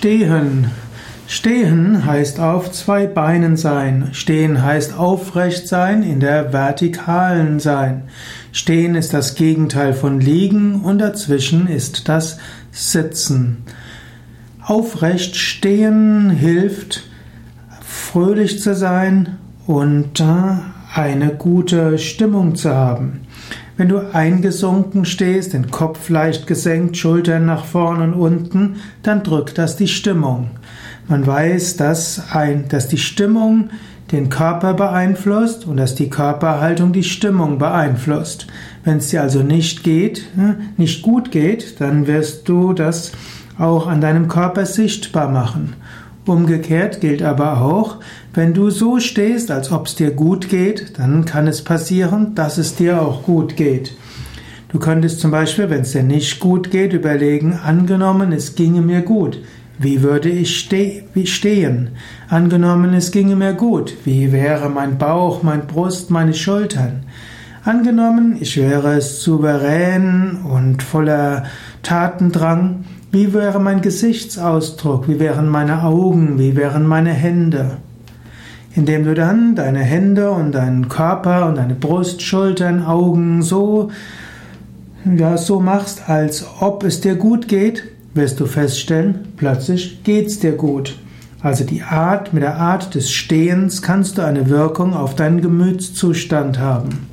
Stehen. Stehen heißt auf zwei Beinen sein. Stehen heißt aufrecht sein, in der vertikalen sein. Stehen ist das Gegenteil von liegen und dazwischen ist das Sitzen. Aufrecht stehen hilft, fröhlich zu sein und eine gute Stimmung zu haben. Wenn du eingesunken stehst, den Kopf leicht gesenkt, Schultern nach vorn und unten, dann drückt das die Stimmung. Man weiß, dass, ein, dass die Stimmung den Körper beeinflusst und dass die Körperhaltung die Stimmung beeinflusst. Wenn es dir also nicht geht, hm, nicht gut geht, dann wirst du das auch an deinem Körper sichtbar machen. Umgekehrt gilt aber auch, wenn du so stehst, als ob es dir gut geht, dann kann es passieren, dass es dir auch gut geht. Du könntest zum Beispiel, wenn es dir nicht gut geht, überlegen, angenommen, es ginge mir gut. Wie würde ich ste wie stehen? Angenommen, es ginge mir gut. Wie wäre mein Bauch, mein Brust, meine Schultern? Angenommen, ich wäre souverän und voller Tatendrang. Wie wäre mein Gesichtsausdruck? Wie wären meine Augen? Wie wären meine Hände? Indem du dann deine Hände und deinen Körper und deine Brust, Schultern, Augen so, ja, so machst, als ob es dir gut geht, wirst du feststellen, plötzlich geht's dir gut. Also die Art, mit der Art des Stehens kannst du eine Wirkung auf deinen Gemütszustand haben.